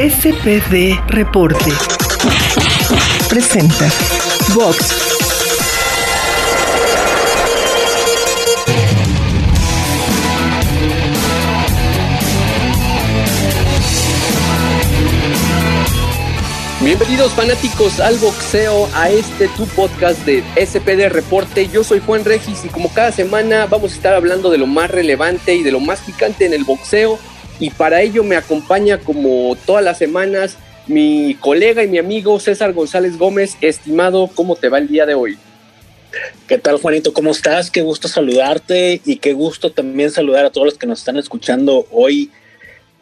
SPD Reporte. Presenta Vox. Bienvenidos fanáticos al boxeo, a este tu podcast de SPD Reporte. Yo soy Juan Regis y como cada semana vamos a estar hablando de lo más relevante y de lo más picante en el boxeo. Y para ello me acompaña como todas las semanas mi colega y mi amigo César González Gómez. Estimado, ¿cómo te va el día de hoy? ¿Qué tal Juanito? ¿Cómo estás? Qué gusto saludarte y qué gusto también saludar a todos los que nos están escuchando hoy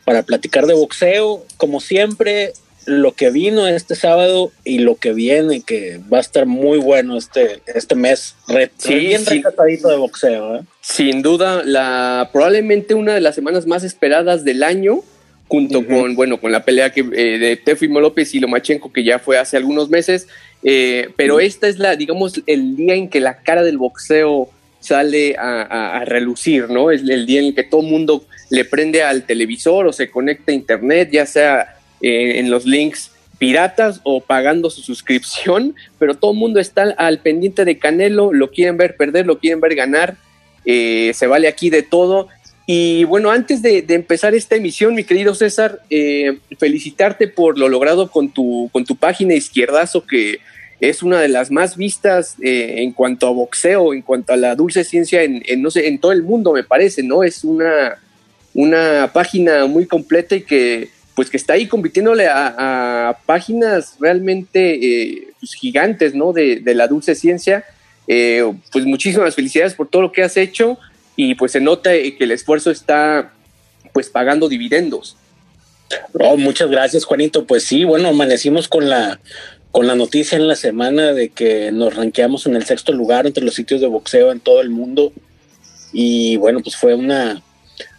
para platicar de boxeo. Como siempre, lo que vino este sábado y lo que viene, que va a estar muy bueno este, este mes. sí, bien sí. de boxeo. ¿eh? Sin duda, la, probablemente una de las semanas más esperadas del año, junto con, bueno, con la pelea que, eh, de Tefimo López y Lomachenko, que ya fue hace algunos meses. Eh, pero esta es la, digamos, el día en que la cara del boxeo sale a, relucir, ¿no? Es el día en el que todo el mundo le prende al televisor o se conecta a internet, ya sea eh, en los links piratas o pagando su suscripción, pero todo el mundo está al pendiente de Canelo, lo quieren ver perder, lo quieren ver ganar, eh, se vale aquí de todo. Y bueno, antes de, empezar esta emisión, mi querido César, eh, felicitarte por lo logrado con tu, con tu página Izquierdazo, que es una de las más vistas en cuanto a boxeo, en cuanto a la dulce ciencia en, no sé, en todo el mundo, me parece, ¿no? Es una, una página muy completa y que pues que está ahí compitiéndole a, páginas realmente eh, pues, gigantes, ¿no? De, la dulce ciencia. Eh, pues muchísimas felicidades por todo lo que has hecho y pues se nota que el esfuerzo está pues pagando dividendos. Oh, muchas gracias, Juanito. Pues sí, bueno, amanecimos con la con la noticia en la semana de que nos ranqueamos en el sexto lugar entre los sitios de boxeo en todo el mundo. Y bueno, pues fue una,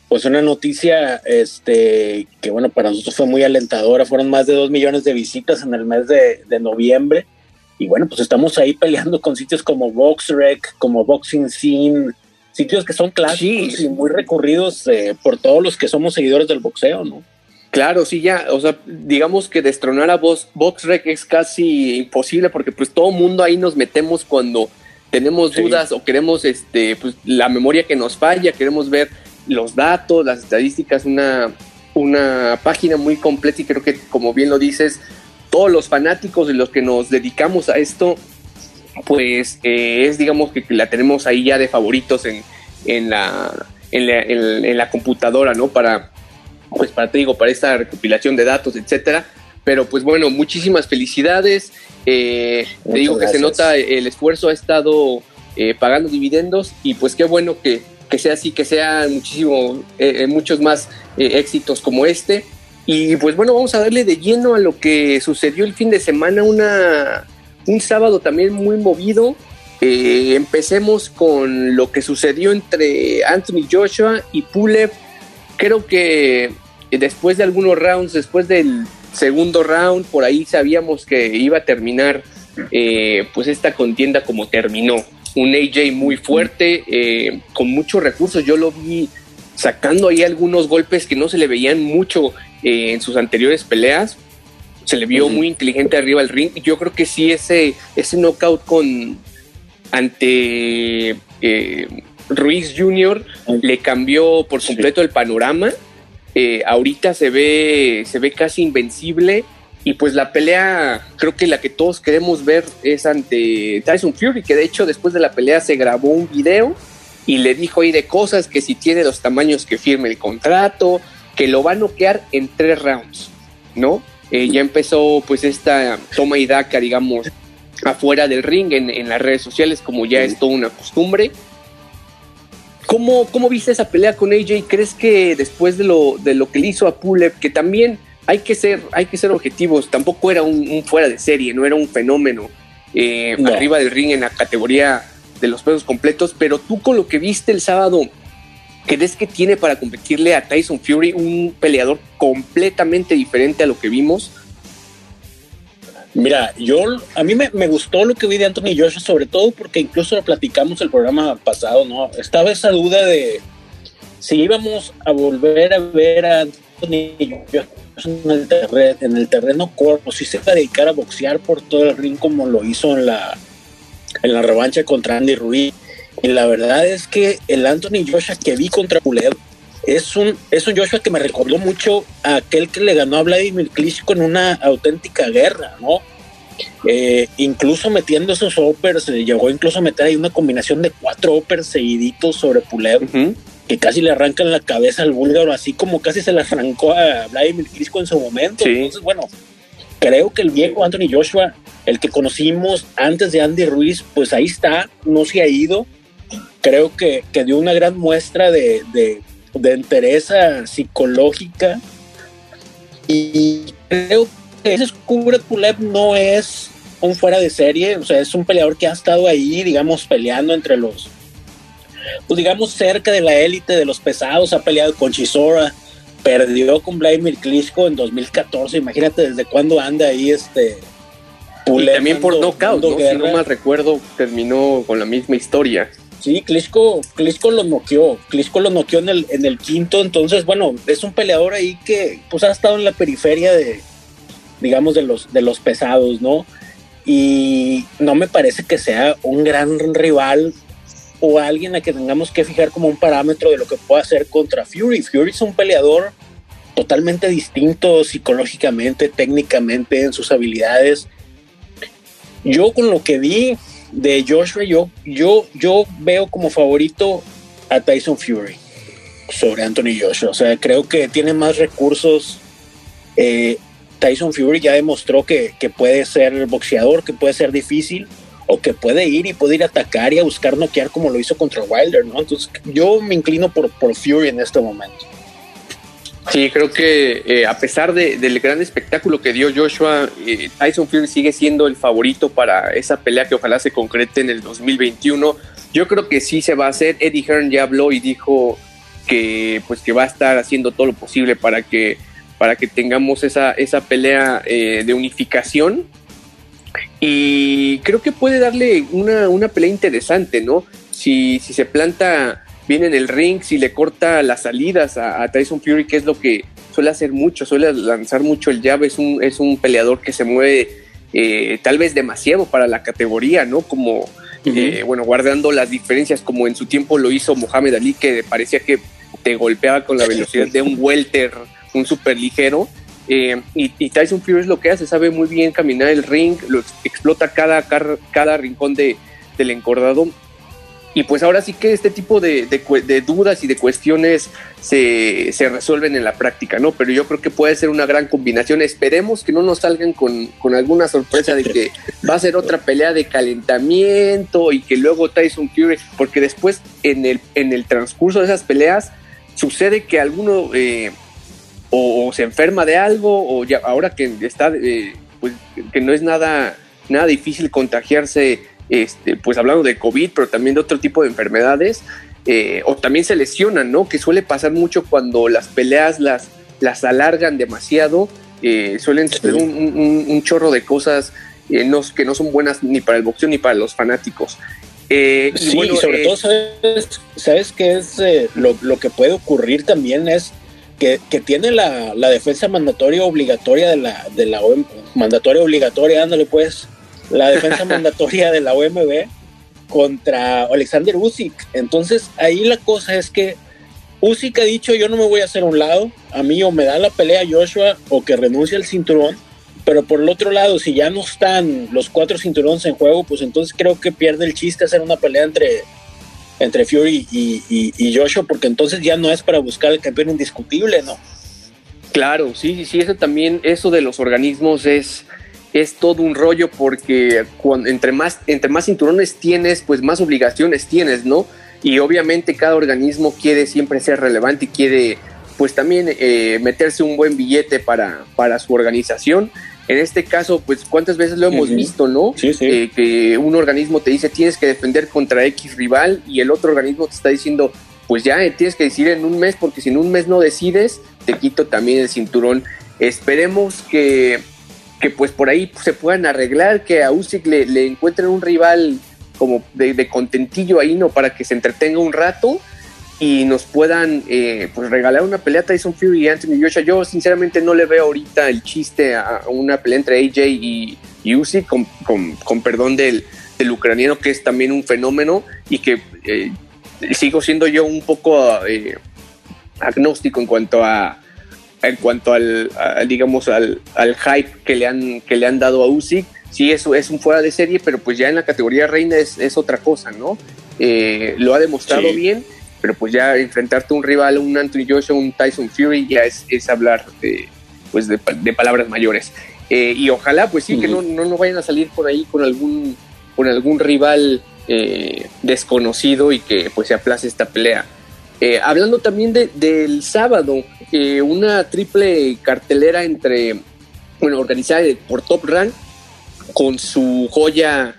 pues una noticia este, que bueno, para nosotros fue muy alentadora. Fueron más de dos millones de visitas en el mes de, noviembre. Y bueno, pues estamos ahí peleando con sitios como VoxRec, como Boxing Scene, sitios que son clásicos y muy recurridos eh, por todos los que somos seguidores del boxeo, ¿no? Claro, sí, ya, o sea, digamos que destronar a VoxRec es casi imposible porque pues todo mundo ahí nos metemos cuando tenemos dudas o queremos este pues la memoria que nos falla, queremos ver los datos, las estadísticas, una, una página muy completa y creo que como bien lo dices, todos los fanáticos y los que nos dedicamos a esto, pues eh, es digamos que la tenemos ahí ya de favoritos en, en, la, en, la, computadora, ¿no? Para, pues para, te digo, para esta recopilación de datos, etcétera. Pero pues bueno, muchísimas felicidades. Eh, te digo que se nota el esfuerzo ha estado eh, pagando dividendos y pues qué bueno que, que sea así, que sean muchísimo, eh, eh, muchos más eh, éxitos como este. Y pues bueno, vamos a darle de lleno a lo que sucedió el fin de semana, una, un sábado también muy movido. empecemos con lo que sucedió entre Anthony Joshua y Pulev. Creo que después de algunos rounds, después del segundo round, por ahí sabíamos que iba a terminar pues esta contienda como terminó un AJ muy fuerte, eh, con muchos recursos. Yo lo vi sacando ahí algunos golpes que no se le veían mucho eh, en sus anteriores peleas. Se le vio muy inteligente arriba del ring. Yo creo que sí, ese, ese knockout con ante eh, Ruiz Jr. le cambió por completo el panorama. ahorita se ve, se ve casi invencible y pues la pelea, creo que la que todos queremos ver es ante Tyson Fury, que de hecho después de la pelea se grabó un video y le dijo ahí de cosas que si tiene los tamaños que firme el contrato, que lo va a noquear en tres rounds, ¿no? Eh, ya empezó pues esta toma y daca, digamos, afuera del ring en, las redes sociales, como ya es toda una costumbre. ¿Cómo, ¿Cómo viste esa pelea con AJ? ¿Crees que después de lo, de lo que le hizo a Pulev, que también hay que ser, hay que ser objetivos. Tampoco era un, fuera de serie, no era un fenómeno eh, arriba del ring en la categoría de los pesos completos. Pero tú con lo que viste el sábado, ¿crees que tiene para competirle a Tyson Fury un peleador completamente diferente a lo que vimos? Mira, yo a mí me, gustó lo que vi de Anthony Joshua, sobre todo porque incluso lo platicamos el programa pasado, ¿no? Estaba esa duda de si íbamos a volver a ver a Anthony en el, terreno, en el terreno corto, si se va a dedicar a boxear por todo el ring como lo hizo en la, en la revancha contra Andy Ruiz. Y la verdad es que el Anthony Joshua que vi contra Pulev es un, es un Joshua que me recordó mucho a aquel que le ganó a Vladimir Klitschko en una auténtica guerra, ¿no? Eh, incluso metiendo esos uppers, llegó incluso a meter ahí una combinación de cuatro uppers seguiditos sobre Pulev, que casi le arrancan la cabeza al búlgaro, así como casi se le arrancó a Vladimir Klitschko en su momento. Entonces, bueno, creo que el viejo Anthony Joshua, el que conocimos antes de Andy Ruiz, pues ahí está, no se ha ido. Creo que, que dio una gran muestra de, de, de entereza psicológica y creo que ese Kubrat Pulev no es un fuera de serie, o sea, es un peleador que ha estado ahí, digamos, peleando entre los, pues digamos, cerca de la élite de los pesados, ha peleado con Chisora, perdió con Vladimir Klitschko en 2014, imagínate desde cuándo anda ahí este... Pulev también por knockout, ¿no? si no mal recuerdo, terminó con la misma historia. Sí, Klitschko, Klitschko lo noqueó, Klitschko lo noqueó en el, en el quinto, entonces, bueno, es un peleador ahí que pues ha estado en la periferia de, digamos, de los, de los pesados, ¿no? Y no me parece que sea un gran rival o alguien a que tengamos que fijar como un parámetro de lo que pueda hacer contra Fury. Fury es un peleador totalmente distinto psicológicamente, técnicamente, en sus habilidades. Yo con lo que vi de Joshua, yo, yo, yo veo como favorito a Tyson Fury sobre Anthony Joshua. O sea, creo que tiene más recursos eh, Tyson Fury ya demostró que, puede ser boxeador, que puede ser difícil, o que puede ir y puede ir a atacar y a buscar noquear como lo hizo contra Wilder, ¿no? Entonces yo me inclino por, por Fury en este momento. Sí, creo que eh, a pesar del gran espectáculo que dio Joshua, eh, Tyson Fury sigue siendo el favorito para esa pelea que ojalá se concrete en el 2021. Yo creo que sí se va a hacer. Eddie Hearn ya habló y dijo que pues que va a estar haciendo todo lo posible para que para que tengamos esa, esa pelea eh, de unificación. Y creo que puede darle una, pelea interesante, ¿no? Si, si, se planta bien en el ring, si le corta las salidas a, Tyson Fury, que es lo que suele hacer mucho, suele lanzar mucho el jab, es un, es un peleador que se mueve eh, tal vez demasiado para la categoría, ¿no? Como, eh, bueno, guardando las diferencias como en su tiempo lo hizo Mohamed Ali, que parecía que te golpeaba con la velocidad de un welter un súper ligero. Eh, y, Tyson Fury es lo que hace, sabe muy bien caminar el ring, lo explota cada, cada, rincón de, del encordado. Y pues ahora sí que este tipo de, dudas y de cuestiones se, resuelven en la práctica, ¿no? Pero yo creo que puede ser una gran combinación. Esperemos que no nos salgan con, con alguna sorpresa de que va a ser otra pelea de calentamiento y que luego Tyson Fury, porque después en el, en el transcurso de esas peleas sucede que alguno... Eh, o, se enferma de algo, o ya ahora que está, eh, pues que no es nada, nada difícil contagiarse, este, pues hablando de COVID, pero también de otro tipo de enfermedades, eh, o también se lesionan, ¿no? Que suele pasar mucho cuando las peleas las, las alargan demasiado, eh, suelen ser un, chorro de cosas no, que no son buenas ni para el boxeo ni para los fanáticos. sí, y sobre todo, ¿sabes, sabes qué es lo, lo, que puede ocurrir también? Es que, tiene la, defensa mandatoria obligatoria de la, de la OM, mandatoria obligatoria, ándale pues, la defensa mandatoria de la OMB contra Alexander Usyk. Entonces ahí la cosa es que Usyk ha dicho yo no me voy a hacer un lado, a mí o me da la pelea Joshua o que renuncie al cinturón, pero por el otro lado, si ya no están los cuatro cinturones en juego, pues entonces creo que pierde el chiste hacer una pelea entre entre Fury y, Joshua, porque entonces ya no es para buscar el campeón indiscutible, ¿no? Claro, sí, sí, eso también, eso de los organismos es, es todo un rollo porque cuando, entre, más, entre más cinturones tienes, pues más obligaciones tienes, ¿no? Y obviamente cada organismo quiere siempre ser relevante y quiere pues también eh, meterse un buen billete para, para su organización en este caso, pues cuántas veces lo hemos visto, ¿no? Sí, sí. Eh, que un organismo te dice tienes que defender contra X rival y el otro organismo te está diciendo, pues ya eh, tienes que decidir en un mes porque si en un mes no decides, te quito también el cinturón. Esperemos que, que pues por ahí se puedan arreglar, que a Usyk le, encuentren un rival como de, de, contentillo ahí, ¿no? Para que se entretenga un rato y nos puedan eh, pues regalar una pelea Tyson Fury y Anthony Joshua. Yo sinceramente no le veo ahorita el chiste a una pelea entre AJ y, y Usyk, con, con, perdón del, del, ucraniano que es también un fenómeno y que eh, sigo siendo yo un poco eh, agnóstico en cuanto a en cuanto al, digamos al, al, hype que le han que le han dado a Usyk. Sí eso es un fuera de serie pero pues ya en la categoría reina es, es otra cosa no lo ha demostrado bien pero pues ya enfrentarte a un rival, un Anthony Joshua, un Tyson Fury, ya es, es hablar de, pues de, palabras mayores. Eh, y ojalá, pues sí, que no, no, no, vayan a salir por ahí con algún, con algún rival eh, desconocido y que pues se aplace esta pelea. Eh, hablando también de, del sábado, una triple cartelera entre, bueno, organizada por Top Rank con su joya,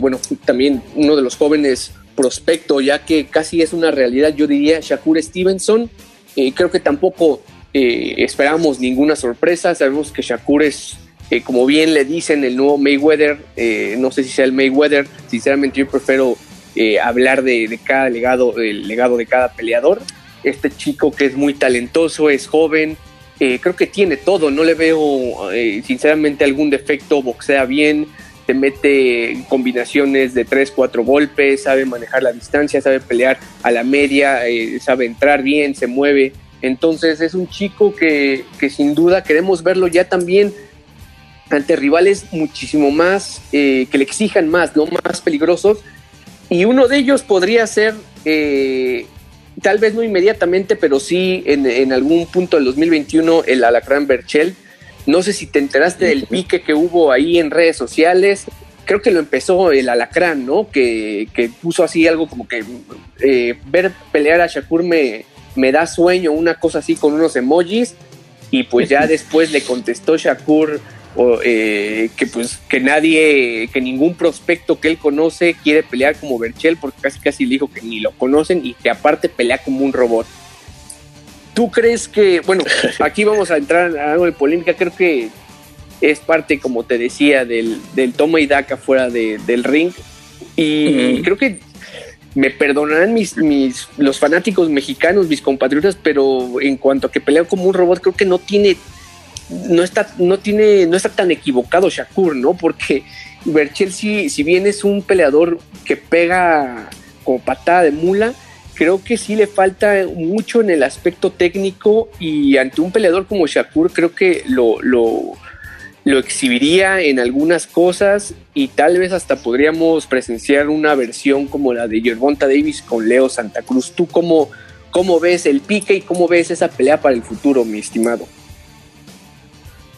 bueno, también uno de los jóvenes prospecto, ya que casi es una realidad, yo diría, Shakur Stevenson. Eh, creo que tampoco eh, esperamos ninguna sorpresa. Sabemos que Shakur es, eh, como bien le dicen, el nuevo Mayweather. no sé si sea el Mayweather. Sinceramente, yo prefiero hablar de, cada legado, del legado de cada peleador. Este chico que es muy talentoso, es joven. creo que tiene todo. No le veo, sinceramente, algún defecto. Boxea bien te mete combinaciones de tres, cuatro golpes, sabe manejar la distancia, sabe pelear a la media, eh, sabe entrar bien, se mueve. Entonces es un chico que, sin duda queremos verlo ya también ante rivales muchísimo más, eh, que le exijan más, no más peligrosos. Y uno de ellos podría ser, eh, tal vez no inmediatamente, pero sí en, en algún punto del 2021, el Alacrán Berchel no sé si te enteraste del pique que hubo ahí en redes sociales. Creo que lo empezó el Alacrán, ¿no? Que, puso así algo como que eh, ver pelear a Shakur me, me da sueño, una cosa así con unos emojis. Y pues ya después le contestó Shakur eh, que pues que nadie, que ningún prospecto que él conoce quiere pelear como Berchel porque casi casi le dijo que ni lo conocen y que aparte pelea como un robot. ¿Tú crees que, bueno, aquí vamos a entrar a algo de polémica, creo que es parte, como te decía, del, del toma y daca fuera del ring. Y creo que me perdonarán mis, mis, los fanáticos mexicanos, mis compatriotas, pero en cuanto a que pelea como un robot, creo que no tiene, no está, no tiene, no está tan equivocado Shakur, ¿no? Porque Berchel si, si bien es un peleador que pega como patada de mula, creo que sí le falta mucho en el aspecto técnico y ante un peleador como Shakur creo que lo, lo, lo exhibiría en algunas cosas y tal vez hasta podríamos presenciar una versión como la de Gervonta Davis con Leo Santa Cruz. ¿Tú cómo, cómo ves el pique y cómo ves esa pelea para el futuro, mi estimado?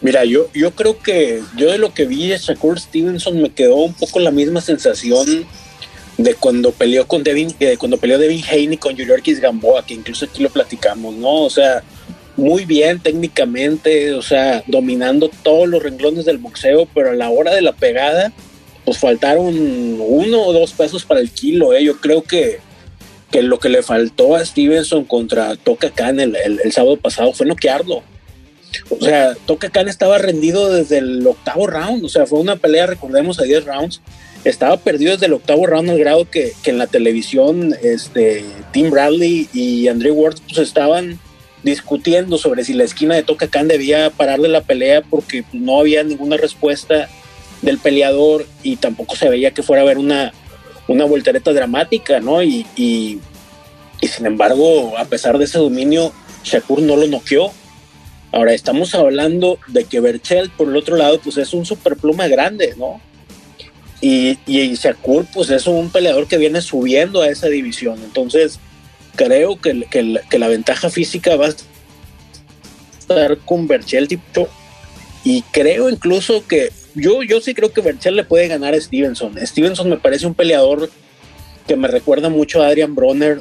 Mira, yo, yo creo que yo de lo que vi de Shakur Stevenson me quedó un poco la misma sensación de cuando peleó con Devin, de cuando peleó Devin Haney con Yuriorkis Gamboa, que incluso aquí lo platicamos, ¿no? O sea, muy bien técnicamente, o sea, dominando todos los renglones del boxeo, pero a la hora de la pegada, pues faltaron uno o dos pesos para el kilo, ¿eh? Yo creo que, que lo que le faltó a Stevenson contra Toca Khan el, el, sábado pasado fue noquearlo. O sea, Toca Khan estaba rendido desde el octavo round, o sea, fue una pelea, recordemos, a 10 rounds estaba perdido desde el octavo round al grado que, en la televisión este, Tim Bradley y Andrew Ward pues, estaban discutiendo sobre si la esquina de Toca Khan debía pararle la pelea porque pues, no había ninguna respuesta del peleador y tampoco se veía que fuera a haber una, una voltereta dramática, ¿no? Y, y, sin embargo, a pesar de ese dominio, Shakur no lo noqueó. Ahora estamos hablando de que Berchel, por el otro lado, pues es un superpluma grande, ¿no? Y, y Shakur, pues es un peleador que viene subiendo a esa división. Entonces, creo que, que, la ventaja física va a estar con Berchel tipo. Y creo incluso que yo, yo sí creo que Berchel le puede ganar a Stevenson. Stevenson me parece un peleador que me recuerda mucho a Adrian Bronner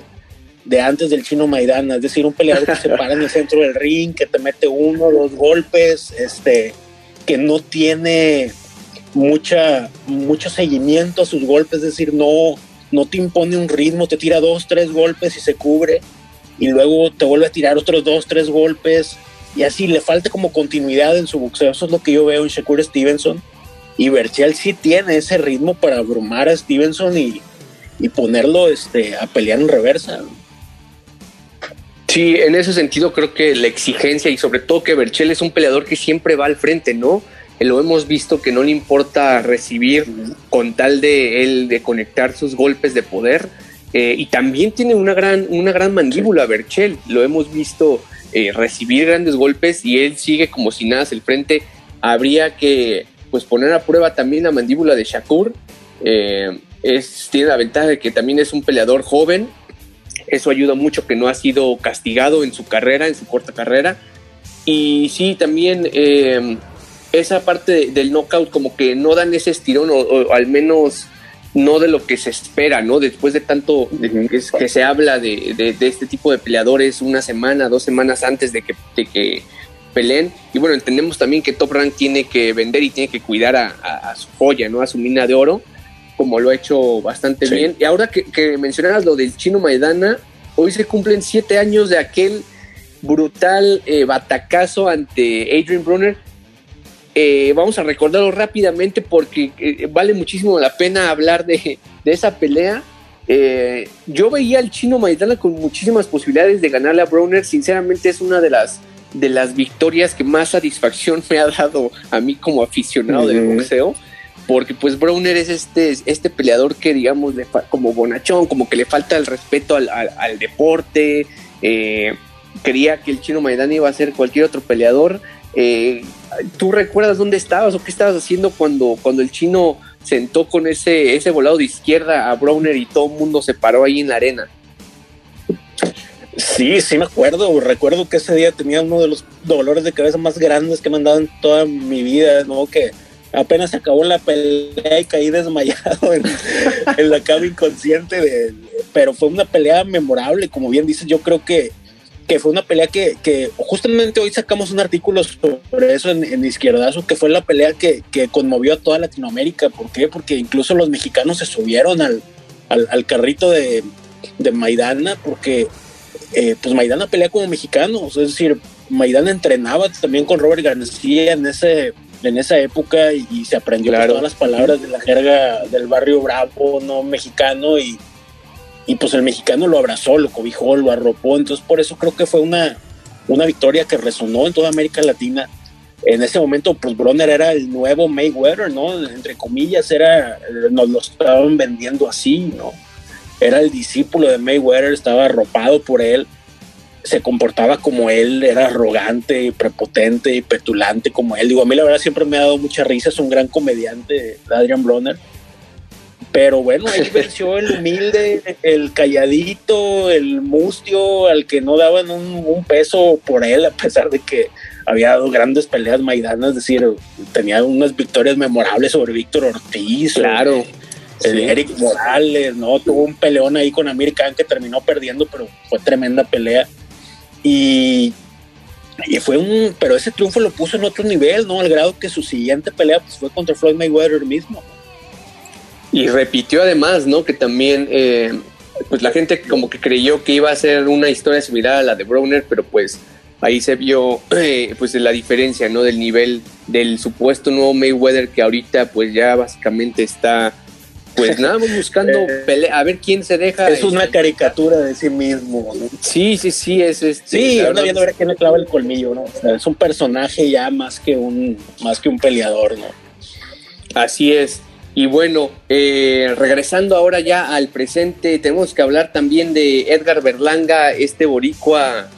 de antes del chino Maidana, es decir, un peleador que se para en el centro del ring, que te mete uno, dos golpes, este, que no tiene mucha, mucho seguimiento a sus golpes, es decir, no, no te impone un ritmo, te tira dos, tres golpes y se cubre, y luego te vuelve a tirar otros dos, tres golpes, y así le falta como continuidad en su boxeo. Eso es lo que yo veo en Shakur Stevenson. Y Berchel sí tiene ese ritmo para abrumar a Stevenson y, y ponerlo este, a pelear en reversa. Sí, en ese sentido creo que la exigencia y sobre todo que Berchel es un peleador que siempre va al frente, ¿no? Eh, lo hemos visto que no le importa recibir con tal de él de conectar sus golpes de poder eh, y también tiene una gran una gran mandíbula Berchel. Lo hemos visto eh, recibir grandes golpes y él sigue como si nada hacia el frente. Habría que pues poner a prueba también la mandíbula de Shakur. Es, tiene la ventaja de que también es un peleador joven. Eso ayuda mucho que no ha sido castigado en su carrera en su corta carrera. Y sí también esa parte del knockout como que no dan ese estirón o, al menos no de lo que se espera, ¿no? Después de tanto que, se habla de, este tipo de peleadores una semana, dos semanas antes de que, que peleen. Y bueno, entendemos también que Top Rank tiene que vender y tiene que cuidar a, su joya, ¿no? A su mina de oro, como lo ha hecho bastante bien. Y ahora que, que mencionaras lo del chino Maidana, hoy se cumplen siete años de aquel brutal eh, batacazo ante Adrian Brunner eh, vamos a recordarlo rápidamente porque eh, vale muchísimo la pena hablar de, esa pelea. Eh, yo veía al chino Maidana con muchísimas posibilidades de ganarle a Browner. Sinceramente es una de las, de las victorias que más satisfacción me ha dado a mí como aficionado del boxeo. Porque pues Browner es este, este peleador que digamos como bonachón, como que le falta el respeto al, deporte. creía que el chino Maidana iba a ser cualquier otro peleador. ¿Tú recuerdas dónde estabas o qué estabas haciendo cuando, cuando el chino sentó con ese, ese volado de izquierda a Browner y todo el mundo se paró ahí en la arena? Sí, sí me acuerdo. Recuerdo que ese día tenía uno de los dolores de cabeza más grandes que me han dado en toda mi vida, ¿no? Que apenas acabó la pelea y caí desmayado en, la cama inconsciente. De, pero fue una pelea memorable, como bien dices, yo creo que que fue una pelea que, que, justamente hoy sacamos un artículo sobre eso en, en Izquierdazo, que fue la pelea que, que, conmovió a toda Latinoamérica. ¿Por qué? Porque incluso los mexicanos se subieron al, al, carrito de, de, Maidana, porque eh, pues Maidana pelea como mexicano, es decir, Maidana entrenaba también con Robert García en ese en esa época y, se aprendió todas las palabras de la jerga del barrio bravo no mexicano y, y pues el mexicano lo abrazó, lo cobijó, lo arropó, entonces por eso creo que fue una, una victoria que resonó en toda América Latina. En ese momento, pues Bronner era el nuevo Mayweather, ¿no? Entre comillas, era, nos lo estaban vendiendo así, ¿no? Era el discípulo de Mayweather, estaba arropado por él, se comportaba como él, era arrogante prepotente y petulante como él. Digo, a mí la verdad siempre me ha dado mucha risa, es un gran comediante, Adrian Bronner pero bueno, ahí venció el humilde, el calladito, el mustio, al que no daban un, peso por él, a pesar de que había dado grandes peleas maidanas, es decir, tenía unas victorias memorables sobre Víctor Ortiz. Claro. Eric Morales, ¿no? Tuvo un peleón ahí con Amir Khan que terminó perdiendo, pero fue tremenda pelea. Y, y fue un, pero ese triunfo lo puso en otro nivel, ¿no? Al grado que su siguiente pelea pues, fue contra Floyd Mayweather mismo. Y repitió además, ¿no? Que también, eh, pues la gente como que creyó que iba a ser una historia similar a la de Browner, pero pues ahí se vio eh, pues la diferencia, ¿no? Del nivel del supuesto nuevo Mayweather que ahorita pues ya básicamente está pues nada más buscando pelea, a ver quién se deja. Es una caricatura de sí mismo. ¿no? Sí, sí, sí, es este. Sí, anda viendo a ver quién le clava el colmillo, ¿no? es un personaje ya más que un, más que un peleador, ¿no? Así es. Y bueno, eh, regresando ahora ya al presente, tenemos que hablar también de Edgar Berlanga, este boricua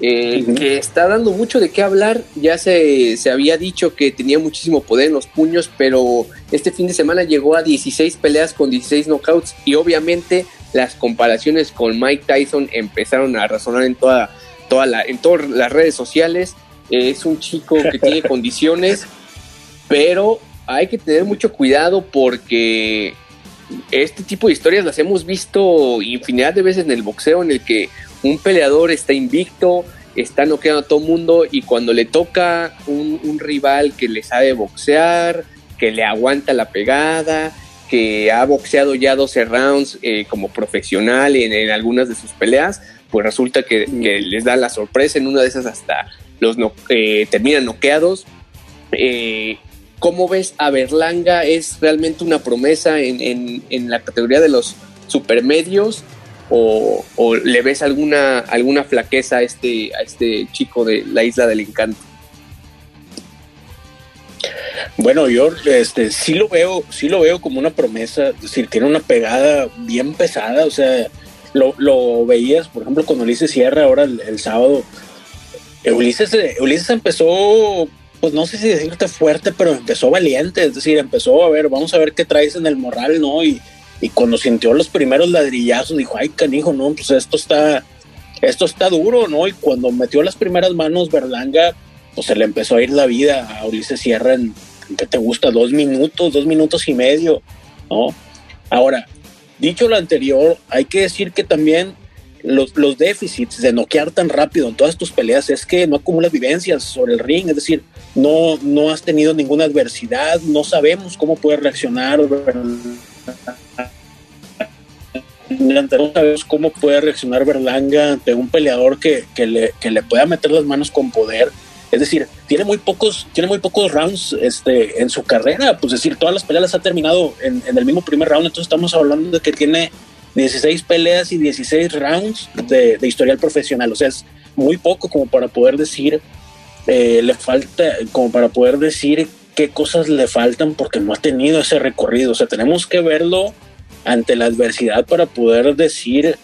eh, que está dando mucho de qué hablar. Ya se, se, había dicho que tenía muchísimo poder en los puños, pero este fin de semana llegó a 16 peleas con 16 knockouts y obviamente las comparaciones con Mike Tyson empezaron a resonar en toda, toda la, en todas las redes sociales. es un chico que tiene condiciones, pero hay que tener mucho cuidado porque este tipo de historias las hemos visto infinidad de veces en el boxeo en el que un peleador está invicto, está noqueando a todo mundo y cuando le toca un, rival que le sabe boxear, que le aguanta la pegada, que ha boxeado ya 12 rounds eh, como profesional en, algunas de sus peleas, pues resulta que, les da la sorpresa, en una de esas hasta los no, eh, terminan noqueados. Eh, ¿Cómo ves a Berlanga? ¿Es realmente una promesa en, la categoría de los supermedios? o, le ves alguna, alguna flaqueza a este, a este chico de la isla del encanto? Bueno, yo este, sí lo veo, sí lo veo como una promesa, es decir, tiene una pegada bien pesada, o sea, lo, veías, por ejemplo, con Ulises Sierra ahora el, sábado. Ulises, Ulises empezó, pues no sé si decirte fuerte, pero empezó valiente, es decir, empezó a ver, vamos a ver qué traes en el moral, ¿no? Y, y cuando sintió los primeros ladrillazos, dijo, ay, canijo, no, pues esto está, esto está duro, ¿no? Y cuando metió las primeras manos Berlanga, pues se le empezó a ir la vida a Ulises Sierra en, ¿qué te gusta? Dos minutos, dos minutos y medio, ¿no? Ahora, Dicho lo anterior, hay que decir que también los, los, déficits de noquear tan rápido en todas tus peleas es que no acumulas vivencias sobre el ring, es decir, no, no has tenido ninguna adversidad, no sabemos cómo puede reaccionar. No sabemos cómo puede reaccionar Berlanga ante un peleador que, que, le, que le pueda meter las manos con poder es decir, tiene muy pocos, tiene muy pocos rounds este, en su carrera. Pues es decir, todas las peleas las ha terminado en, el mismo primer round. Entonces estamos hablando de que tiene 16 peleas y 16 rounds de, historial profesional. O sea, es muy poco como para poder decir, eh, le falta, como para poder decir qué cosas le faltan porque no ha tenido ese recorrido. O sea, tenemos que verlo ante la adversidad para poder decir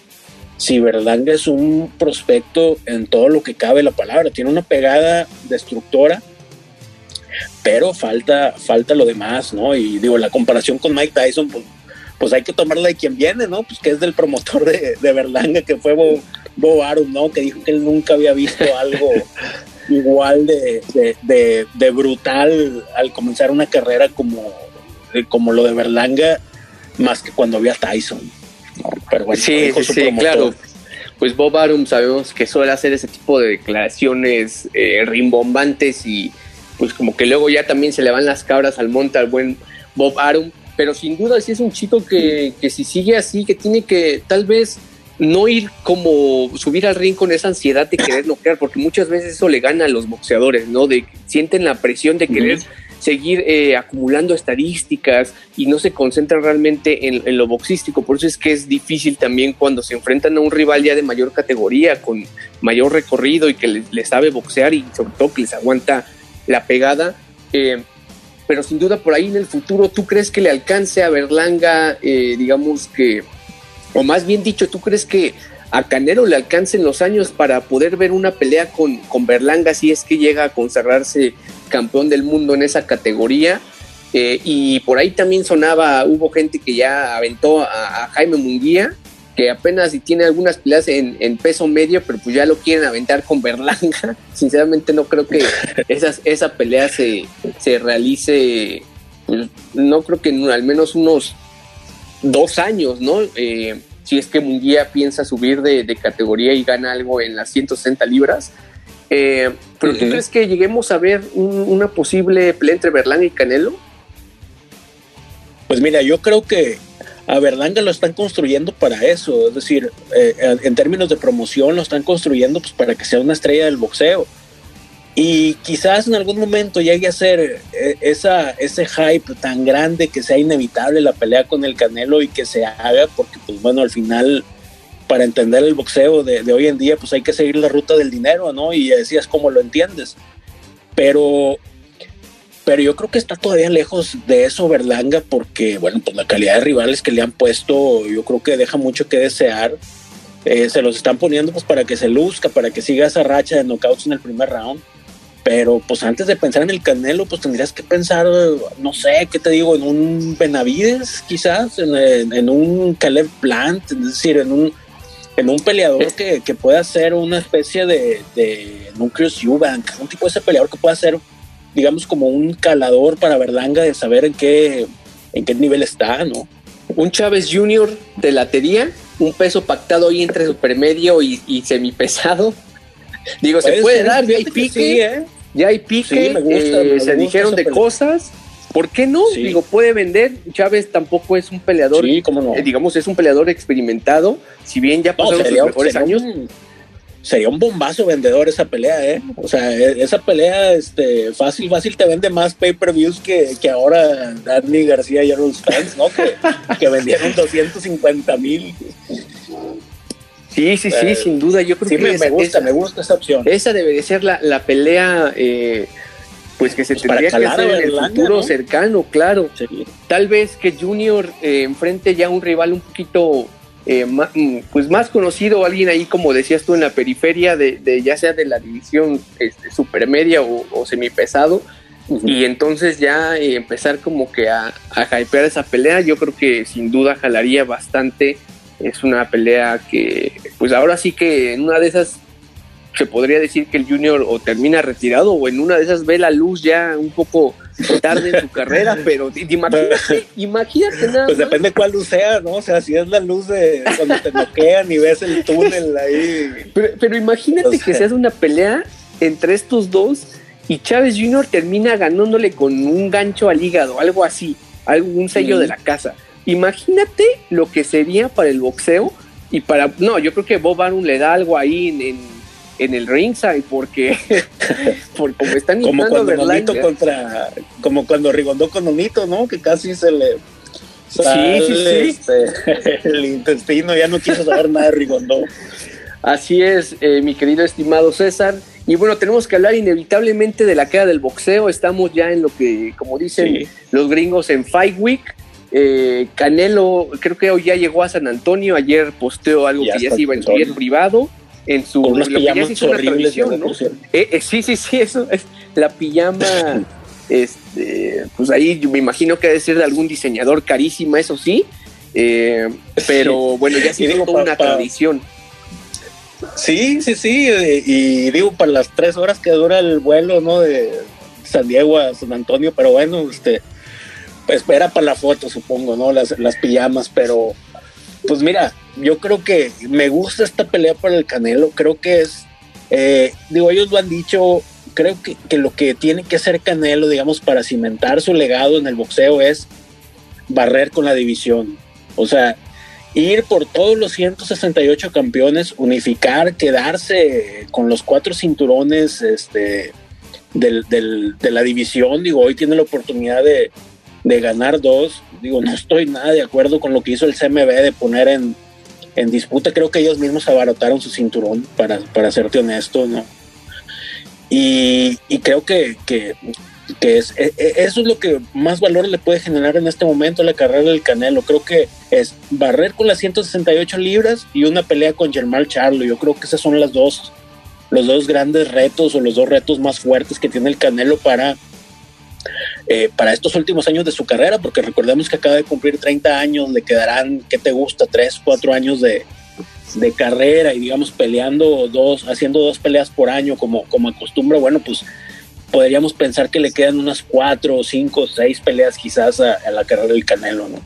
si Berlanga es un prospecto en todo lo que cabe la palabra. Tiene una pegada destructora, pero falta, falta lo demás, ¿no? Y digo, la comparación con Mike Tyson, pues, pues hay que tomarla de quien viene, ¿no? Pues que es del promotor de, de Berlanga, que fue Bo, Arum, ¿no? Que dijo que él nunca había visto algo igual de, de, brutal al comenzar una carrera como, como lo de Berlanga, más que cuando había Tyson sí, sí, claro. Pues Bob Arum sabemos que suele hacer ese tipo de declaraciones eh, rimbombantes y pues como que luego ya también se le van las cabras al monte al buen Bob Arum, pero sin duda sí es un chico que, que si sigue así, que tiene que tal vez no ir como subir al ring con esa ansiedad de querer noquear, porque muchas veces eso le gana a los boxeadores, ¿no? De sienten la presión de querer seguir eh, acumulando estadísticas y no se concentran realmente en, lo boxístico. Por eso es que es difícil también cuando se enfrentan a un rival ya de mayor categoría, con mayor recorrido y que le, sabe boxear y sobre todo que les aguanta la pegada. Eh, pero sin duda por ahí en el futuro, ¿tú crees que le alcance a Berlanga, eh, digamos que, o más bien dicho, ¿tú crees que a Canero le alcancen los años para poder ver una pelea con, con Berlanga si es que llega a consagrarse campeón del mundo en esa categoría. Eh, y por ahí también sonaba, hubo gente que ya aventó a, Jaime Munguía, que apenas si tiene algunas peleas en, peso medio, pero pues ya lo quieren aventar con Berlanga. Sinceramente no creo que esas, esa pelea se, se realice, pues, no creo que en al menos unos dos años, ¿no? Eh, si es que Munguía piensa subir de, de, categoría y gana algo en las 160 libras, eh, ¿Pero tú crees que lleguemos a ver una posible pelea entre Berlanga y Canelo? Pues mira, yo creo que a Berlanga lo están construyendo para eso, es decir, eh, en términos de promoción lo están construyendo pues, para que sea una estrella del boxeo. Y quizás en algún momento llegue a ser eh, esa, ese hype tan grande que sea inevitable la pelea con el Canelo y que se haga, porque pues bueno, al final para entender el boxeo de, hoy en día, pues hay que seguir la ruta del dinero, ¿no? Y así es como lo entiendes. Pero, pero yo creo que está todavía lejos de eso Berlanga, porque, bueno, pues la calidad de rivales que le han puesto, yo creo que deja mucho que desear. Eh, se los están poniendo pues para que se luzca, para que siga esa racha de knockouts en el primer round. Pero pues antes de pensar en el Canelo, pues tendrías que pensar, no sé, ¿qué te digo? En un Benavides, quizás, en, en un Caleb Plant, es decir, en un, en un peleador que, que pueda ser una especie de, de Nucleus Eubank, un tipo de ese peleador que pueda ser, digamos, como un calador para Berlanga de saber en qué, en qué nivel está, ¿no? Un Chávez Jr. de latería, un peso pactado ahí entre supermedio y, y semipesado. Digo, se puede dar, ya hay pique, ¿eh? ya hay pique, eh, se dijeron de cosas ¿Por qué no? Digo, puede vender. Chávez tampoco es un peleador, sí, ¿cómo no? Eh, digamos, es un peleador experimentado. Si bien ya pasó los mejores años. Sería un bombazo vendedor esa pelea, ¿eh? O sea, e, esa pelea, este, fácil, fácil te vende más pay-per-views que, que ahora Danny García y Errol Spence, ¿no? Que, que vendieron 250 mil. Sí, sí, sí, sin duda. Yo creo sí, que me, me gusta, me gusta esa opción. Esa debe de ser la, la pelea, eh, pues que se Pues tendría que hacer en el futuro ¿no? cercano, claro. Sí. Tal vez que Junior eh, enfrente ya un rival un poquito eh, mm, pues más conocido, alguien ahí como decías tú en la periferia de, de ya sea de la división este, supermedia o, o semipesado y entonces ya eh, empezar como que a, a hypear esa pelea, yo creo que sin duda jalaría bastante. Es una pelea que, pues ahora sí que en una de esas se podría decir que el Junior o termina retirado o en una de esas ve la luz ya un poco tarde en su carrera, pero imagínate, imagínate nada Pues depende cuál luz sea, ¿no? O sea, si es la luz de cuando te noquean y ves el túnel ahí. Pero, pero imagínate O sea. que se hace una pelea entre estos dos y Chávez Jr. termina ganándole con un gancho al hígado, algo así, algún sello de la casa. Imagínate lo que sería para el boxeo y para... No, yo creo que Bob Arum le da algo ahí en, en, en el ringside porque, porque como están Como cuando Nonito contra. Como cuando Rigondó con Nonito, ¿no? Que casi se le. Sí, sale, sí, sí. este, el intestino ya no quiso saber nada de Rigondó. Así es, eh, mi querido estimado César. Y bueno, tenemos que hablar inevitablemente de la queda del boxeo. Estamos ya en lo que, como dicen Sí. los gringos, en Fight Week. Eh, Canelo, creo que hoy ya llegó a San Antonio. Ayer posteó algo Ya que ya se iba en en privado. En su lo que ya se pijamas hizo una tradición, ¿no? Eh, eh, sí, sí, sí, eso es la pijama. este, pues ahí yo me imagino que debe ser de algún diseñador carísima, eso sí. Eh, pero bueno, ya se hizo toda una pa- tradición. Sí, sí, sí. eh, Y digo, para las tres horas que dura el vuelo, ¿no? De San Diego a San Antonio, pero bueno, este. Pues era para la foto, supongo, ¿no? Las, las pijamas, pero. Pues mira, yo creo que me gusta esta pelea para el Canelo. Creo que es. eh, digo, ellos lo han dicho. Creo que, que lo que tiene que hacer Canelo, digamos, para cimentar su legado en el boxeo es barrer con la división. O sea, ir por todos los 168 campeones, unificar, quedarse con los cuatro cinturones este, del- de la división. Digo, hoy tiene la oportunidad de, de ganar dos. Digo, no estoy nada de acuerdo con lo que hizo el CMB de poner en, en disputa. Creo que ellos mismos abarataron su cinturón, para, para serte honesto, ¿no? Y, creo que, que, que e- e- eso es lo que más valor le puede generar en este momento a la carrera del Canelo. Creo que es barrer con las 168 libras y una pelea con Germán Charlo. Yo creo que esas son las dos, los dos grandes retos o los dos retos más fuertes que tiene el Canelo para, eh, para estos últimos años de su carrera, porque recordemos que acaba de cumplir 30 años, le quedarán, ¿qué te gusta? 3, 4 años de, carrera y digamos peleando dos, haciendo dos peleas por año como, como acostumbra, bueno, pues podríamos pensar que le quedan unas cuatro, cinco, seis peleas quizás a, la carrera del Canelo, ¿no?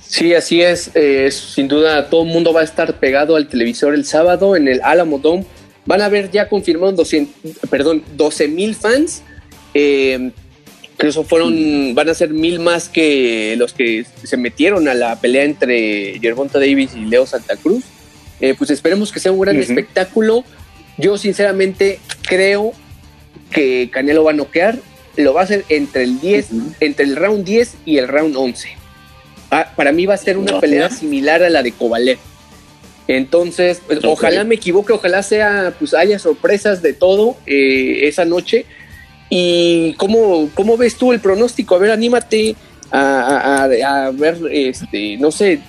Sí, así es. eh, sin duda, todo el mundo va a estar pegado al televisor el sábado en el Alamo Dome. Van a haber ya confirmado 200, perdón, 12 mil fans. Eh, que eso fueron, van a ser mil más que los que se metieron a la pelea entre Gervonta Davis y Leo Santa Cruz. Eh, pues esperemos que sea un gran espectáculo. Yo sinceramente creo que Canelo va a noquear. Lo va a hacer entre el 10, Ujú. entre el round 10 y el round 11. Ah, para mí va a ser una pelea similar a la de Kovalev. Entonces, pues, ojalá me equivoque, ojalá sea, pues haya sorpresas de todo eh, esa noche. ¿Y cómo, cómo ves tú el pronóstico? A ver, anímate a, ver, este, no sé,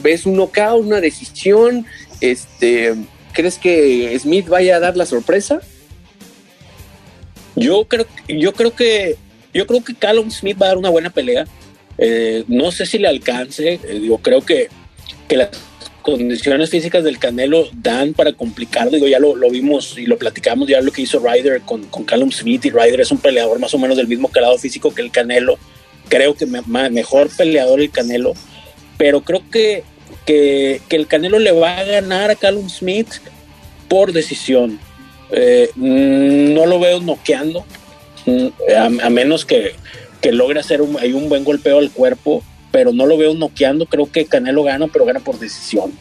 ¿ves un knockout, una decisión? Este, ¿Crees que Smith vaya a dar la sorpresa? Yo creo, yo creo que yo creo que Callum Smith va a dar una buena pelea. Eh, no sé si le alcance. eh, digo, creo que, que condiciones físicas del Canelo dan para complicarlo. Digo, ya lo, lo vimos y lo platicamos ya lo que hizo Ryder con, con Callum Smith. Y Ryder es un peleador más o menos del mismo calado físico que el Canelo. Creo que me- mejor peleador el Canelo. Pero creo que, que, el Canelo le va a ganar a Callum Smith por decisión. Eh, no lo veo noqueando, mm, a, menos que, que logre hacer hay un buen golpeo al cuerpo, pero no lo veo noqueando. Creo que Canelo gana, pero gana por decisión.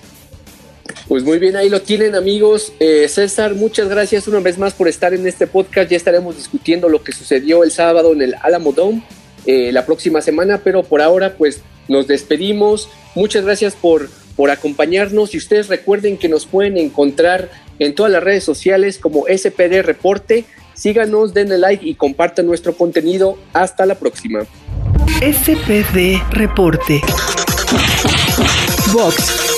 Pues muy bien, ahí lo tienen amigos. Eh, César, muchas gracias una vez más por estar en este podcast. Ya estaremos discutiendo lo que sucedió el sábado en el Alamo Dome eh, la próxima semana, pero por ahora pues nos despedimos. Muchas gracias por, por acompañarnos y ustedes recuerden que nos pueden encontrar en todas las redes sociales como SPD Reporte. Síganos, denle like y compartan nuestro contenido. Hasta la próxima. SPD Reporte. Vox